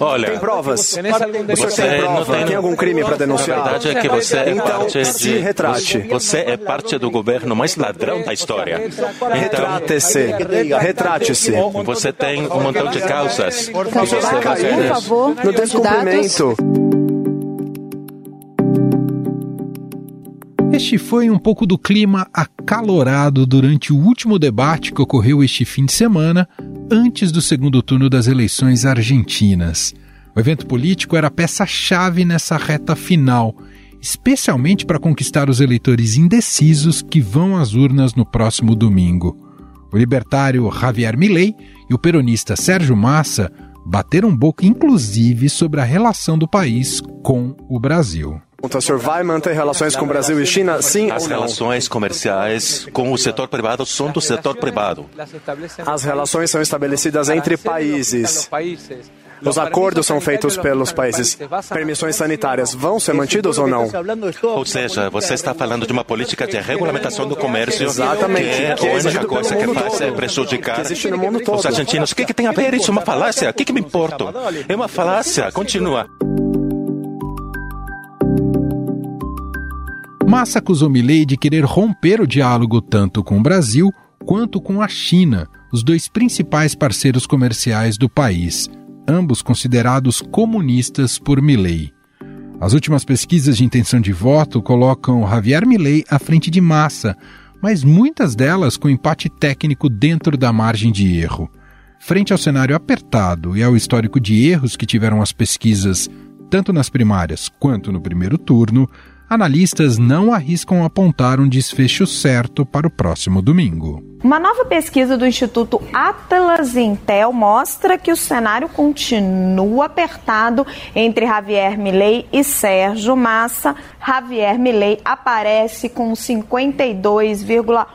Olha, tem provas? Você tem prova? Tem, tem algum crime para denunciar? A verdade é que você é então, parte se de, retrate. Você é parte do governo mais ladrão da história. Então, Retrate-se. Retrate-se. você tem um montão de causas. Por que você favor, vai por favor, No descumprimento. Este foi um pouco do clima acalorado durante o último debate que ocorreu este fim de semana, antes do segundo turno das eleições argentinas. O evento político era peça-chave nessa reta final, especialmente para conquistar os eleitores indecisos que vão às urnas no próximo domingo. O libertário Javier Milei e o peronista Sérgio Massa bateram boca, inclusive, sobre a relação do país com o Brasil. O senhor vai manter relações com o Brasil e China, sim As ou não? relações comerciais com o setor privado são do setor privado. As relações são estabelecidas entre países. Os acordos são feitos pelos países. Permissões sanitárias vão ser mantidas ou não? Ou seja, você está falando de uma política de regulamentação do comércio Exatamente, que é que é a única coisa que faz todo, é prejudicar os argentinos. O que, que tem a ver isso? É uma falácia? O que, que me importa? É uma falácia. Continua. Massa acusou Milei de querer romper o diálogo tanto com o Brasil quanto com a China, os dois principais parceiros comerciais do país, ambos considerados comunistas por Milei. As últimas pesquisas de intenção de voto colocam Javier Milei à frente de Massa, mas muitas delas com empate técnico dentro da margem de erro. Frente ao cenário apertado e ao histórico de erros que tiveram as pesquisas, tanto nas primárias quanto no primeiro turno, analistas não arriscam apontar um desfecho certo para o próximo domingo. Uma nova pesquisa do Instituto Atlas Intel mostra que o cenário continua apertado entre Javier Milei e Sérgio Massa. Javier Milei aparece com 52,1%.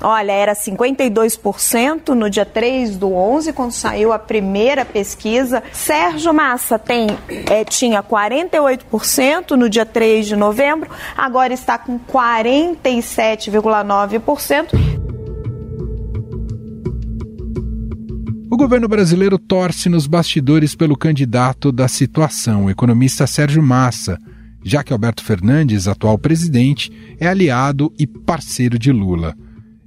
Olha, era 52% no dia 3 do 11, quando saiu a primeira pesquisa. Sérgio Massa tem, é, tinha 48% no dia 3 de novembro, agora está com 47,9%. O governo brasileiro torce nos bastidores pelo candidato da situação, o economista Sérgio Massa, já que Alberto Fernandes, atual presidente, é aliado e parceiro de Lula.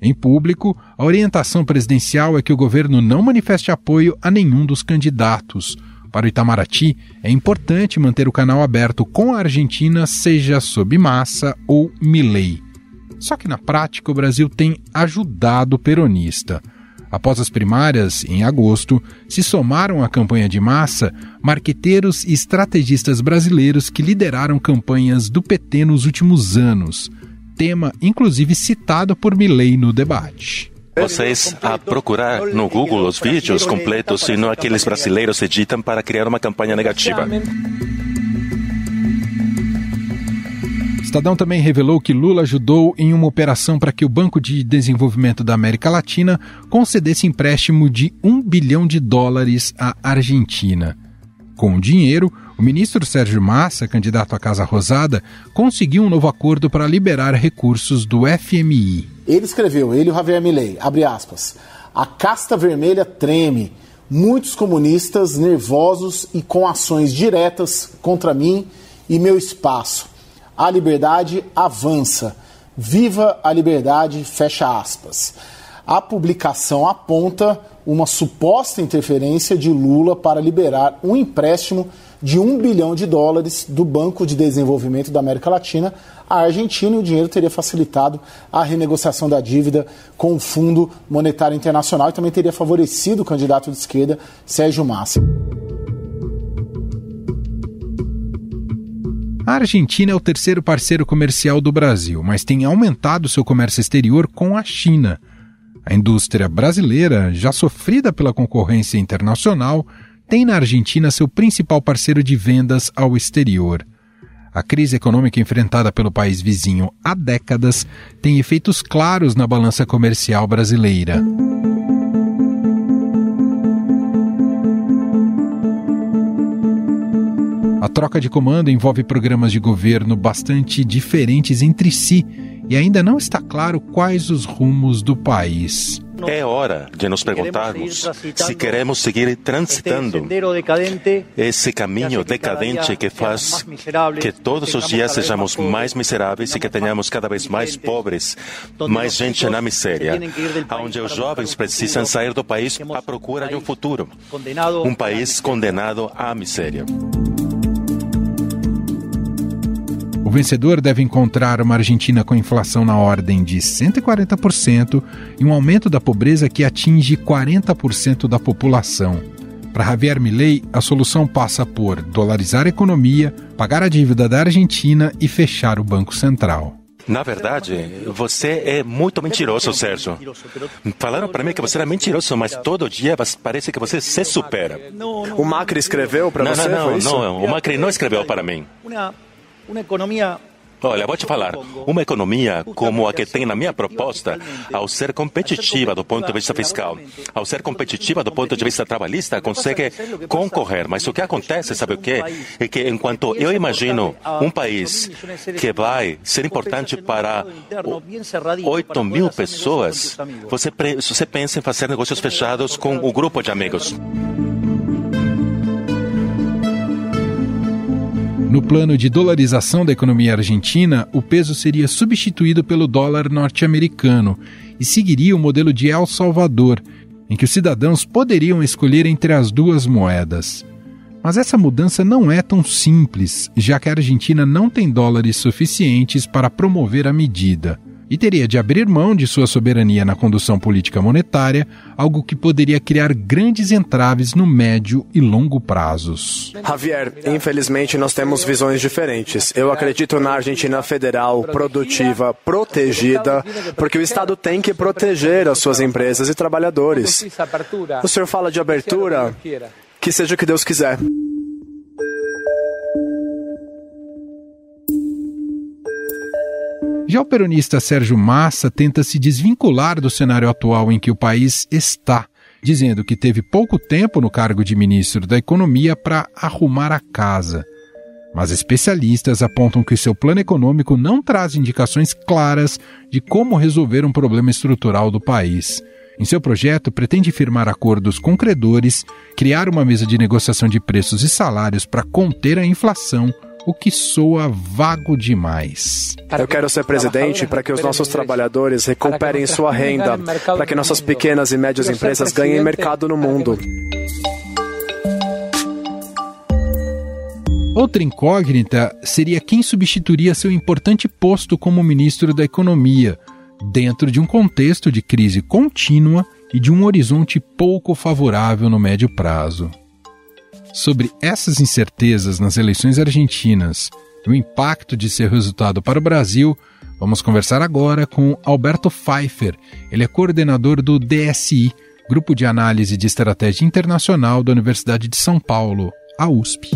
Em público, a orientação presidencial é que o governo não manifeste apoio a nenhum dos candidatos. Para o Itamaraty, é importante manter o canal aberto com a Argentina, seja sob Massa ou Milei. Só que na prática o Brasil tem ajudado o peronista. Após as primárias, em agosto, se somaram à campanha de massa marqueteiros e estrategistas brasileiros que lideraram campanhas do PT nos últimos anos, tema inclusive citado por Milley no debate. Vocês a procurar no Google os vídeos completos e não aqueles brasileiros editam para criar uma campanha negativa. Estadão também revelou que Lula ajudou em uma operação para que o Banco de Desenvolvimento da América Latina concedesse empréstimo de um bilhão de dólares à Argentina. Com o dinheiro, o ministro Sérgio Massa, candidato à Casa Rosada, conseguiu um novo acordo para liberar recursos do FMI. Ele escreveu, ele e o Javier Milei, abre aspas, a casta vermelha treme, muitos comunistas nervosos e com ações diretas contra mim e meu espaço. A liberdade avança. Viva a liberdade, fecha aspas. A publicação aponta uma suposta interferência de Lula para liberar um empréstimo de um bilhão de dólares do Banco de Desenvolvimento da América Latina à Argentina e o dinheiro teria facilitado a renegociação da dívida com o Fundo Monetário Internacional e também teria favorecido o candidato de esquerda Sérgio Massa. A Argentina é o terceiro parceiro comercial do Brasil, mas tem aumentado seu comércio exterior com a China. A indústria brasileira, já sofrida pela concorrência internacional, tem na Argentina seu principal parceiro de vendas ao exterior. A crise econômica enfrentada pelo país vizinho há décadas tem efeitos claros na balança comercial brasileira. A troca de comando envolve programas de governo bastante diferentes entre si e ainda não está claro quais os rumos do país. É hora de nos perguntarmos se queremos seguir transitando esse caminho decadente que faz que todos os dias sejamos mais miseráveis e que tenhamos cada vez mais pobres, mais gente na miséria, onde os jovens precisam sair do país à procura de um futuro, um país condenado à miséria. O vencedor deve encontrar uma Argentina com inflação na ordem de 140% e um aumento da pobreza que atinge 40% da população. Para Javier Milei, a solução passa por dolarizar a economia, pagar a dívida da Argentina e fechar o Banco Central. Na verdade, você é muito mentiroso, Sérgio. Falaram para mim que você era mentiroso, mas todo dia parece que você se supera. O Macri escreveu para você? Não, não, não. O Macri não escreveu para mim. Olha, vou te falar, uma economia como a que tem na minha proposta, ao ser competitiva do ponto de vista fiscal, ao ser competitiva do ponto de vista trabalhista, consegue concorrer. Mas o que acontece, sabe o quê? É que enquanto eu imagino um país que vai ser importante para 8 mil pessoas, você, você pensa em fazer negócios fechados com o grupo de amigos. No plano de dolarização da economia argentina, o peso seria substituído pelo dólar norte-americano e seguiria o modelo de El Salvador, em que os cidadãos poderiam escolher entre as duas moedas. Mas essa mudança não é tão simples, já que a Argentina não tem dólares suficientes para promover a medida e teria de abrir mão de sua soberania na condução política monetária, algo que poderia criar grandes entraves no médio e longo prazos. Javier, infelizmente nós temos visões diferentes. Eu acredito na Argentina federal, produtiva, protegida, porque o Estado tem que proteger as suas empresas e trabalhadores. O senhor fala de abertura? Que seja o que Deus quiser. Já o peronista Sérgio Massa tenta se desvincular do cenário atual em que o país está, dizendo que teve pouco tempo no cargo de ministro da Economia para arrumar a casa. Mas especialistas apontam que seu plano econômico não traz indicações claras de como resolver um problema estrutural do país. Em seu projeto, pretende firmar acordos com credores, criar uma mesa de negociação de preços e salários para conter a inflação o que soa vago demais. Eu quero ser presidente para que os nossos trabalhadores recuperem sua renda, para que nossas pequenas e médias empresas ganhem mercado no mundo. Outra incógnita seria quem substituiria seu importante posto como ministro da Economia, dentro de um contexto de crise contínua e de um horizonte pouco favorável no médio prazo. Sobre essas incertezas nas eleições argentinas e o impacto de seu resultado para o Brasil, vamos conversar agora com Alberto Pfeiffer. Ele é coordenador do DSI, Grupo de Análise de Estratégia Internacional da Universidade de São Paulo, a USP.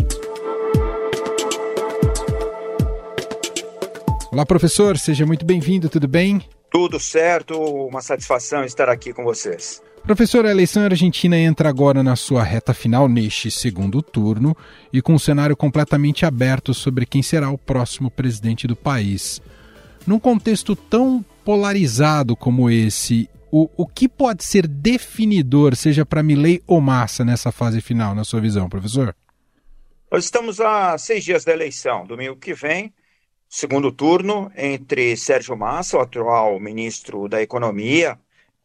Olá, professor, seja muito bem-vindo, tudo bem? Tudo certo, uma satisfação estar aqui com vocês. Professor, a eleição argentina entra agora na sua reta final neste segundo turno e com um cenário completamente aberto sobre quem será o próximo presidente do país. Num contexto tão polarizado como esse, o, o que pode ser definidor, seja para Milley ou Massa, nessa fase final, na sua visão, professor? Nós estamos a seis dias da eleição. Domingo que vem, segundo turno entre Sérgio Massa, o atual ministro da Economia,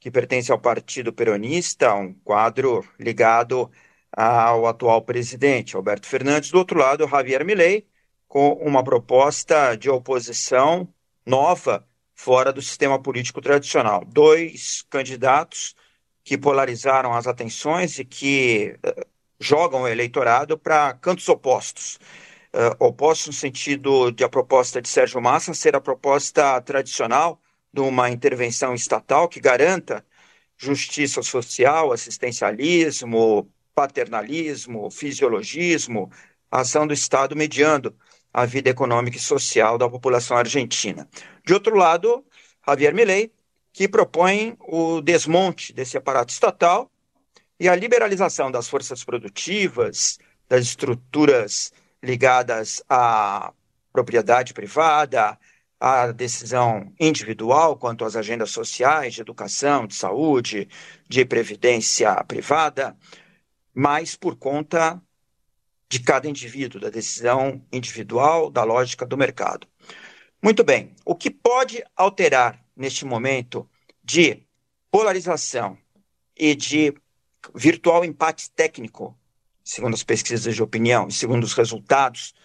que pertence ao Partido Peronista, um quadro ligado ao atual presidente, Alberto Fernandes. Do outro lado, Javier Milei, com uma proposta de oposição nova fora do sistema político tradicional. Dois candidatos que polarizaram as atenções e que uh, jogam o eleitorado para cantos opostos. Uh, opostos no sentido de a proposta de Sérgio Massa ser a proposta tradicional de uma intervenção estatal que garanta justiça social, assistencialismo, paternalismo, fisiologismo, ação do Estado mediando a vida econômica e social da população argentina. De outro lado, Javier Milei, que propõe o desmonte desse aparato estatal e a liberalização das forças produtivas, das estruturas ligadas à propriedade privada, a decisão individual quanto às agendas sociais, de educação, de saúde, de previdência privada, mas por conta de cada indivíduo, da decisão individual, da lógica do mercado. Muito bem, o que pode alterar neste momento de polarização e de virtual empate técnico, segundo as pesquisas de opinião e segundo os resultados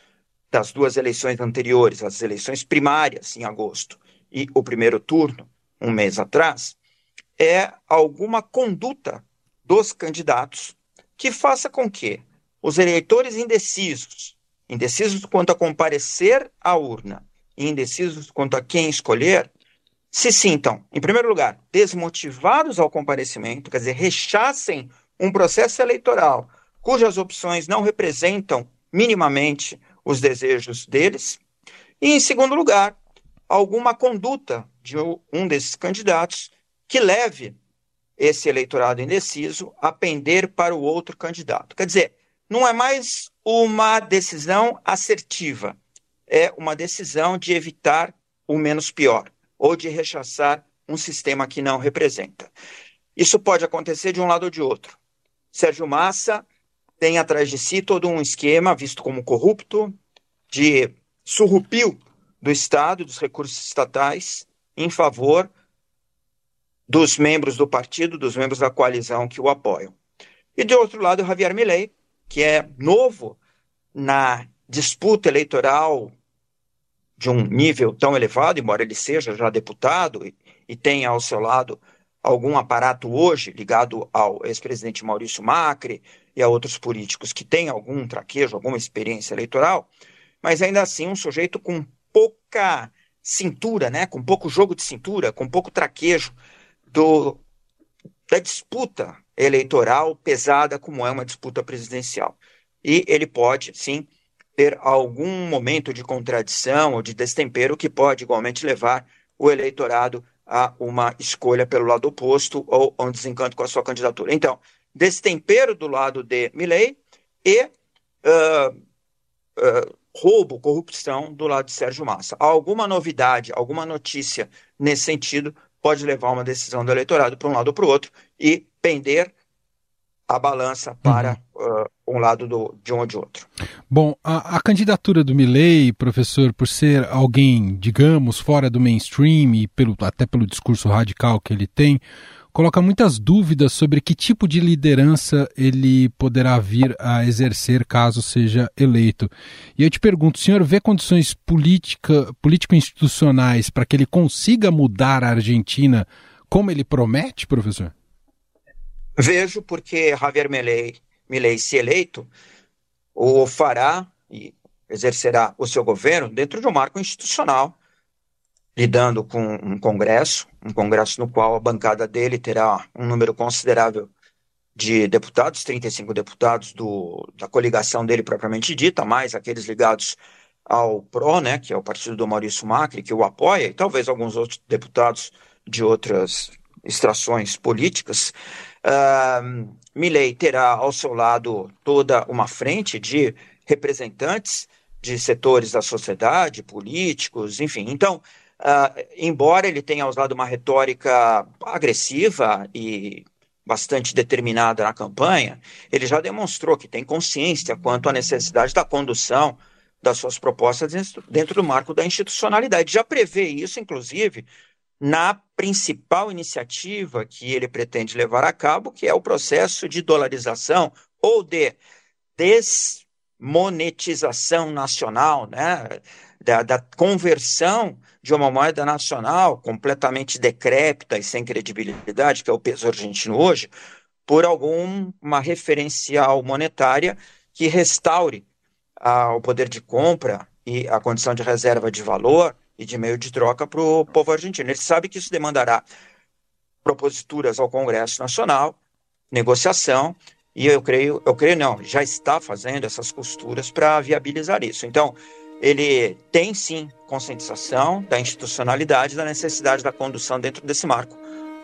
das duas eleições anteriores, as eleições primárias em agosto e o primeiro turno, um mês atrás, é alguma conduta dos candidatos que faça com que os eleitores indecisos, indecisos quanto a comparecer à urna e indecisos quanto a quem escolher, se sintam, em primeiro lugar, desmotivados ao comparecimento, quer dizer, rechacem um processo eleitoral cujas opções não representam minimamente os desejos deles. E, em segundo lugar, alguma conduta de um desses candidatos que leve esse eleitorado indeciso a pender para o outro candidato. Quer dizer, não é mais uma decisão assertiva, é uma decisão de evitar o menos pior ou de rechaçar um sistema que não representa. Isso pode acontecer de um lado ou de outro. Sérgio Massa tem atrás de si todo um esquema visto como corrupto, de surrupio do Estado, dos recursos estatais, em favor dos membros do partido, dos membros da coalizão que o apoiam. E de outro lado, o Javier Milei, que é novo na disputa eleitoral de um nível tão elevado, embora ele seja já deputado e, e tenha ao seu lado algum aparato hoje ligado ao ex-presidente Maurício Macri e a outros políticos que têm algum traquejo, alguma experiência eleitoral, mas ainda assim um sujeito com pouca cintura, né, com pouco jogo de cintura, com pouco traquejo do, da disputa eleitoral pesada como é uma disputa presidencial. E ele pode, sim, ter algum momento de contradição ou de destempero que pode igualmente levar o eleitorado a uma escolha pelo lado oposto ou a um desencanto com a sua candidatura. Então, destempero do lado de Milley e uh, uh, roubo, corrupção do lado de Sérgio Massa. Alguma novidade, alguma notícia nesse sentido pode levar uma decisão do eleitorado para um lado ou para o outro e pender a balança para uhum. uh, um lado do, de um ou de outro. Bom, a, a, candidatura do Milley, professor, por ser alguém, digamos, fora do mainstream e pelo, até pelo discurso radical que ele tem, coloca muitas dúvidas sobre que tipo de liderança ele poderá vir a exercer caso seja eleito. E eu te pergunto, o senhor vê condições política, político-institucionais para que ele consiga mudar a Argentina como ele promete, professor? Vejo porque Javier Milei, Milei se eleito, o fará e exercerá o seu governo dentro de um marco institucional, lidando com um congresso, um congresso no qual a bancada dele terá um número considerável de deputados, 35 deputados do, da coligação dele propriamente dita, mais aqueles ligados ao PRO, né, que é o partido do Maurício Macri, que o apoia, e talvez alguns outros deputados de outras extrações políticas, Uh, Milley terá ao seu lado toda uma frente de representantes de setores da sociedade, políticos, enfim. Então, uh, embora ele tenha usado uma retórica agressiva e bastante determinada na campanha, ele já demonstrou que tem consciência quanto à necessidade da condução das suas propostas dentro do marco da institucionalidade. Já prevê isso, inclusive, na principal iniciativa que ele pretende levar a cabo, que é o processo de dolarização ou de desmonetização nacional, né? da, da conversão de uma moeda nacional completamente decrépita e sem credibilidade, que é o peso argentino hoje, por alguma referencial monetária que restaure ah, o poder de compra e a condição de reserva de valor e de meio de troca para o povo argentino. Ele sabe que isso demandará proposituras ao Congresso Nacional, negociação, e eu creio, eu creio não, já está fazendo essas costuras para viabilizar isso. Então, ele tem sim conscientização da institucionalidade, da necessidade da condução dentro desse marco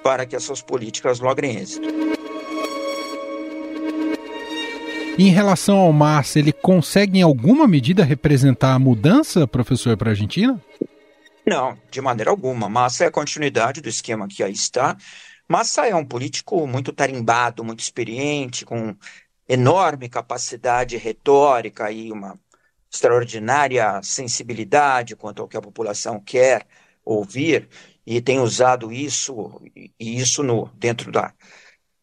para que as suas políticas logrem êxito. Em relação ao Massa, ele consegue em alguma medida representar a mudança, professor, para a Argentina? Não, de maneira alguma. Massa é a continuidade do esquema que aí está. Massa é um político muito tarimbado, muito experiente, com enorme capacidade retórica e uma extraordinária sensibilidade quanto ao que a população quer ouvir e tem usado isso e isso no dentro da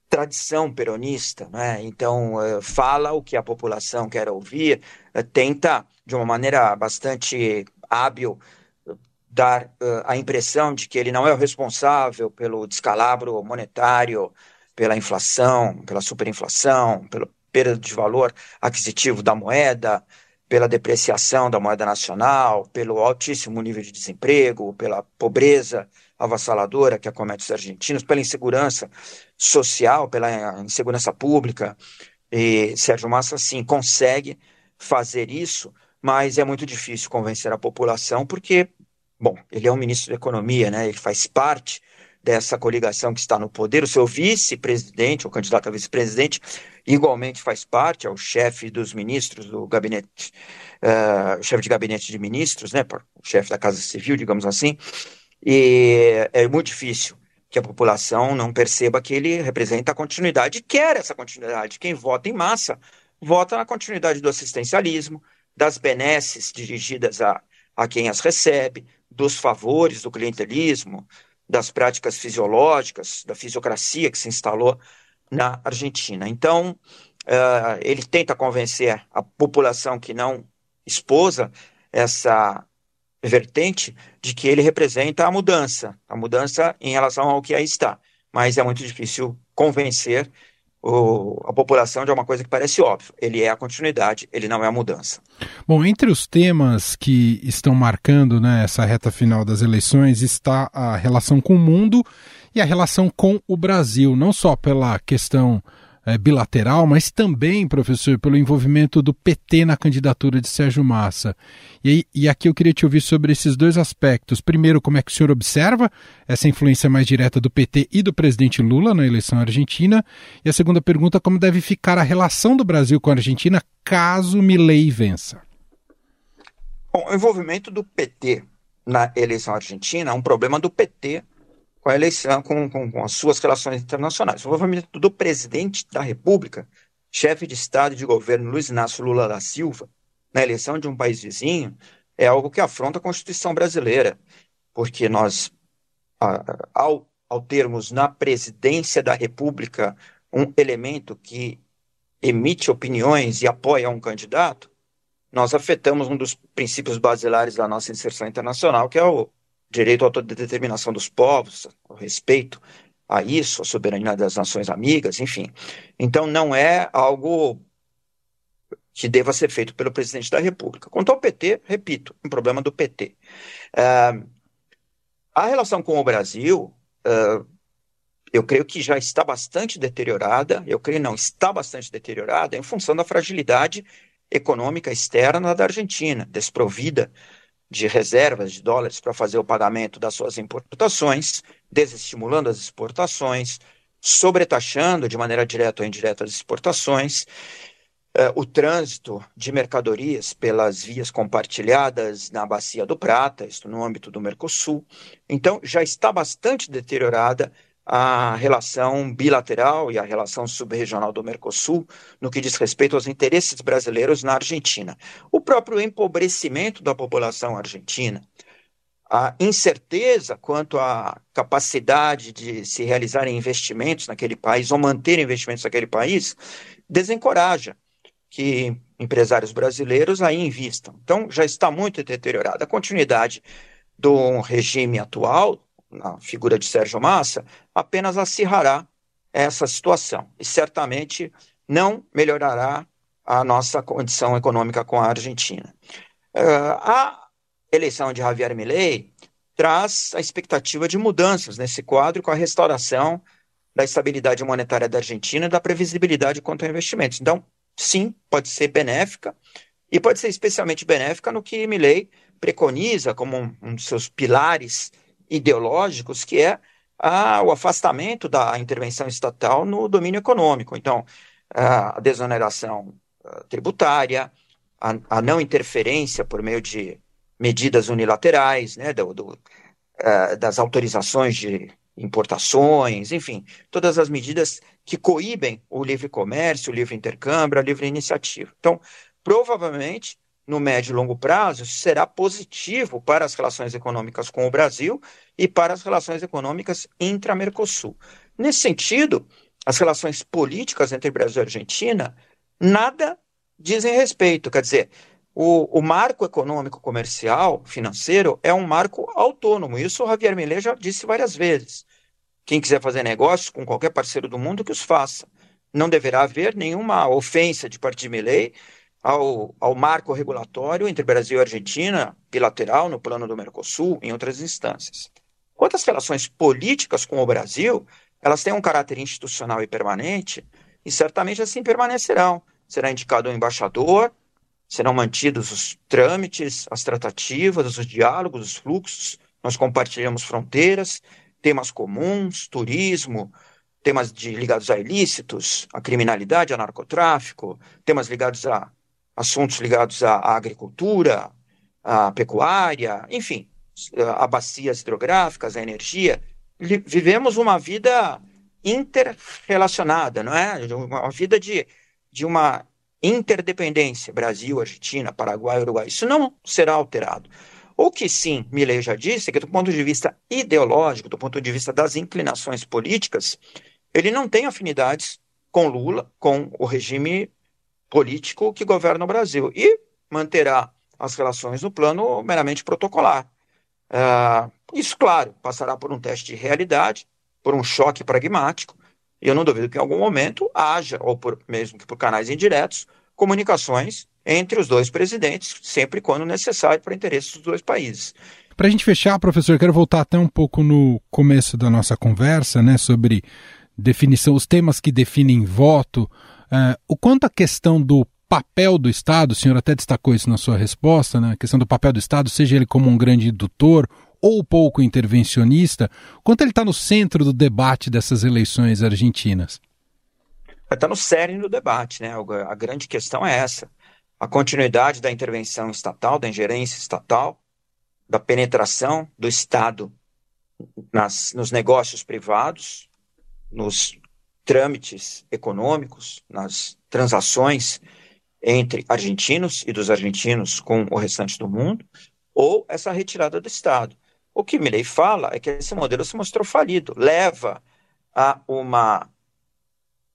tradição peronista, né? Então eh, fala o que a população quer ouvir, eh, tenta de uma maneira bastante hábil dar uh, a impressão de que ele não é o responsável pelo descalabro monetário, pela inflação, pela superinflação, pela perda de valor aquisitivo da moeda, pela depreciação da moeda nacional, pelo altíssimo nível de desemprego, pela pobreza avassaladora que acomete os argentinos, pela insegurança social, pela insegurança pública. E Sérgio Massa, sim, consegue fazer isso, mas é muito difícil convencer a população, porque, bom, ele é um ministro da Economia, né? ele faz parte dessa coligação que está no poder. O seu vice-presidente, o candidato a vice-presidente, igualmente faz parte, é o chefe dos ministros do gabinete, uh, chefe de gabinete de ministros, né, o chefe da Casa Civil, digamos assim, e é muito difícil que a população não perceba que ele representa a continuidade, quer essa continuidade. Quem vota em massa, vota na continuidade do assistencialismo, das benesses dirigidas a, a quem as recebe, dos favores do clientelismo, das práticas fisiológicas, da fisiocracia que se instalou na Argentina. Então, uh, ele tenta convencer a população que não esposa essa vertente de que ele representa a mudança, a mudança em relação ao que aí está. Mas é muito difícil convencer o, a população de uma coisa que parece óbvio. Ele é a continuidade, ele não é a mudança. Bom, entre os temas que estão marcando né, essa reta final das eleições está a relação com o mundo e a relação com o Brasil, não só pela questão é, bilateral, mas também, professor, pelo envolvimento do PT na candidatura de Sérgio Massa. E, e aqui eu queria te ouvir sobre esses dois aspectos. Primeiro, como é que o senhor observa essa influência mais direta do PT e do presidente Lula na eleição argentina? E a segunda pergunta, como deve ficar a relação do Brasil com a Argentina caso Milei vença? Bom, o envolvimento do PT na eleição argentina é um problema do PT com a eleição, com, com, com as suas relações internacionais. O envolvimento do presidente da República, chefe de Estado e de governo Luiz Inácio Lula da Silva, na eleição de um país vizinho, é algo que afronta a Constituição brasileira, porque nós, ao, ao termos na presidência da República um elemento que emite opiniões e apoia um candidato, nós afetamos um dos princípios basilares da nossa inserção internacional, que é o direito à autodeterminação dos povos, o respeito a isso, a soberania das nações amigas, enfim. Então, não é algo que deva ser feito pelo presidente da República. Quanto ao PT, repito, um problema do PT. Uh, a relação com o Brasil, uh, eu creio que já está bastante deteriorada, eu creio não, está bastante deteriorada em função da fragilidade econômica externa da Argentina, desprovida de reservas de dólares para fazer o pagamento das suas importações, desestimulando as exportações, sobretaxando de maneira direta ou indireta as exportações, eh, o trânsito de mercadorias pelas vias compartilhadas na Bacia do Prata, isto no âmbito do Mercosul. Então, já está bastante deteriorada a relação bilateral e a relação subregional do Mercosul no que diz respeito aos interesses brasileiros na Argentina. O próprio empobrecimento da população argentina, a incerteza quanto à capacidade de se realizarem investimentos naquele país ou manter investimentos naquele país, desencoraja que empresários brasileiros aí invistam. Então, já está muito deteriorada. A continuidade do regime atual na figura de Sérgio Massa, apenas acirrará essa situação e certamente não melhorará a nossa condição econômica com a Argentina. Uh, a eleição de Javier Milei traz a expectativa de mudanças nesse quadro com a restauração da estabilidade monetária da Argentina e da previsibilidade quanto a investimentos. Então, sim, pode ser benéfica e pode ser especialmente benéfica no que Milei preconiza como um, um dos seus pilares ideológicos, que é a, o afastamento da intervenção estatal no domínio econômico. Então, a desoneração tributária, a, a não interferência por meio de medidas unilaterais, né, do, do, uh, das autorizações de importações, enfim, todas as medidas que coíbem o livre comércio, o livre intercâmbio, a livre iniciativa. Então, provavelmente, no médio e longo prazo, será positivo para as relações econômicas com o Brasil e para as relações econômicas intra-Mercosul. Nesse sentido, as relações políticas entre Brasil e Argentina nada dizem respeito. Quer dizer, o, o, marco econômico, comercial, financeiro é um marco autônomo. Isso o Javier Milei já disse várias vezes. Quem quiser fazer negócios com qualquer parceiro do mundo, que os faça. Não deverá haver nenhuma ofensa de parte de Milei ao, ao marco regulatório entre Brasil e Argentina, bilateral, no plano do Mercosul, em outras instâncias. Quanto às relações políticas com o Brasil, elas têm um caráter institucional e permanente, e certamente assim permanecerão. Será indicado um embaixador, serão mantidos os trâmites, as tratativas, os diálogos, os fluxos, nós compartilhamos fronteiras, temas comuns, turismo, temas de, ligados a ilícitos, a criminalidade, a narcotráfico, temas ligados a assuntos ligados à, agricultura, à pecuária, enfim, a bacias hidrográficas, a energia. Vivemos uma vida interrelacionada, não é? Uma vida de, de uma interdependência, Brasil, Argentina, Paraguai, Uruguai. Isso não será alterado. O que sim, Milley já disse, é que do ponto de vista ideológico, do ponto de vista das inclinações políticas, ele não tem afinidades com Lula, com o regime político que governa o Brasil. E manterá as relações no plano meramente protocolar. Uh, isso, claro, passará por um teste de realidade, por um choque pragmático, e eu não duvido que em algum momento haja, ou por, mesmo que por canais indiretos, comunicações entre os dois presidentes, sempre quando necessário para interesses dos dois países. Para a gente fechar, professor, quero voltar até um pouco no começo da nossa conversa, né, sobre definição, os temas que definem voto. Uh, o quanto a questão do papel do Estado, o senhor até destacou isso na sua resposta, né, a questão do papel do Estado, seja ele como um grande indutor ou pouco intervencionista, quanto ele está no centro do debate dessas eleições argentinas? Está no cerne do debate, né? A grande questão é essa a continuidade da intervenção estatal, da ingerência estatal, da penetração do Estado nas, nos negócios privados, nos trâmites econômicos, nas transações entre argentinos e dos argentinos com o restante do mundo, ou essa retirada do Estado. O que Milley fala é que esse modelo se mostrou falido, leva a uma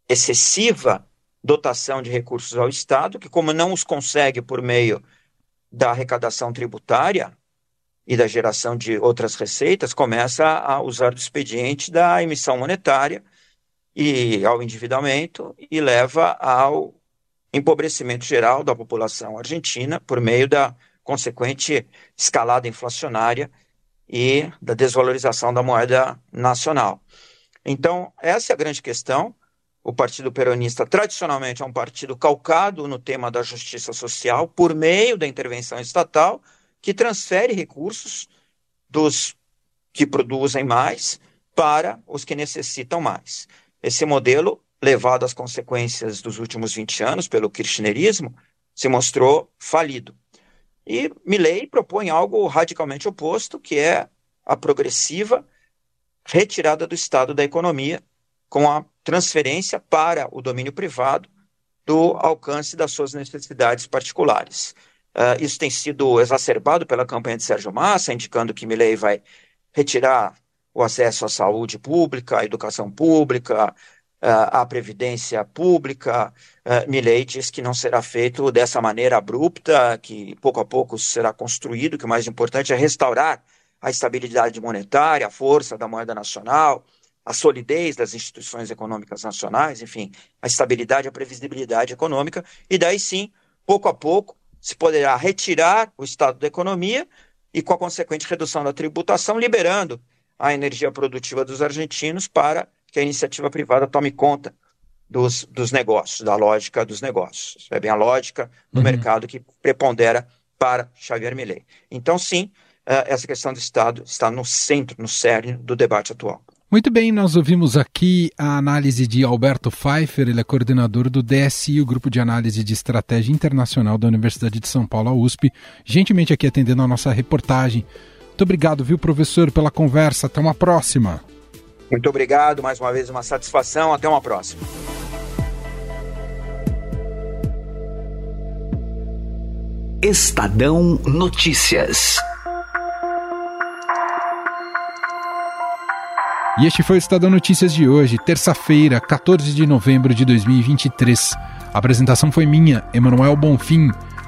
excessiva dotação de recursos ao Estado, que, como não os consegue por meio da arrecadação tributária e da geração de outras receitas, começa a usar do expediente da emissão monetária e ao endividamento e leva ao empobrecimento geral da população argentina por meio da consequente escalada inflacionária e da desvalorização da moeda nacional. Então, essa é a grande questão. O Partido Peronista, tradicionalmente, é um partido calcado no tema da justiça social, por meio da intervenção estatal, que transfere recursos dos que produzem mais para os que necessitam mais. Esse modelo, levado às consequências dos últimos 20 anos pelo kirchnerismo, se mostrou falido. E Milley propõe algo radicalmente oposto, que é a progressiva retirada do Estado da economia, com a transferência para o domínio privado do alcance das suas necessidades particulares. Uh, isso tem sido exacerbado pela campanha de Sérgio Massa, indicando que Milley vai retirar o acesso à saúde pública, à educação pública, à previdência pública. Uh, Milley diz que não será feito dessa maneira abrupta, que pouco a pouco será construído, que o mais importante é restaurar a estabilidade monetária, a força da moeda nacional, a solidez das instituições econômicas nacionais, enfim, a estabilidade, a previsibilidade econômica, e daí sim, pouco a pouco, se poderá retirar o estado da economia e com a consequente redução da tributação, liberando a energia produtiva dos argentinos para que a iniciativa privada tome conta dos, dos negócios, da lógica dos negócios. É bem a lógica do uhum. mercado que prepondera para Xavier Milei. Então, sim, eh, essa questão do Estado está no centro, no cerne do debate atual. Muito bem, nós ouvimos aqui a análise de Alberto Pfeiffer, ele é coordenador do DSI, o Grupo de Análise de Estratégia Internacional da Universidade de São Paulo, a USP, gentilmente aqui atendendo a nossa reportagem. Muito obrigado, viu, professor, pela conversa. Até uma próxima. Muito obrigado, mais uma vez uma satisfação. Até uma próxima. Estadão Notícias. E este foi o Estadão Notícias de hoje, terça-feira, 14 de novembro de 2023. A apresentação foi minha, Emanuel Bonfim.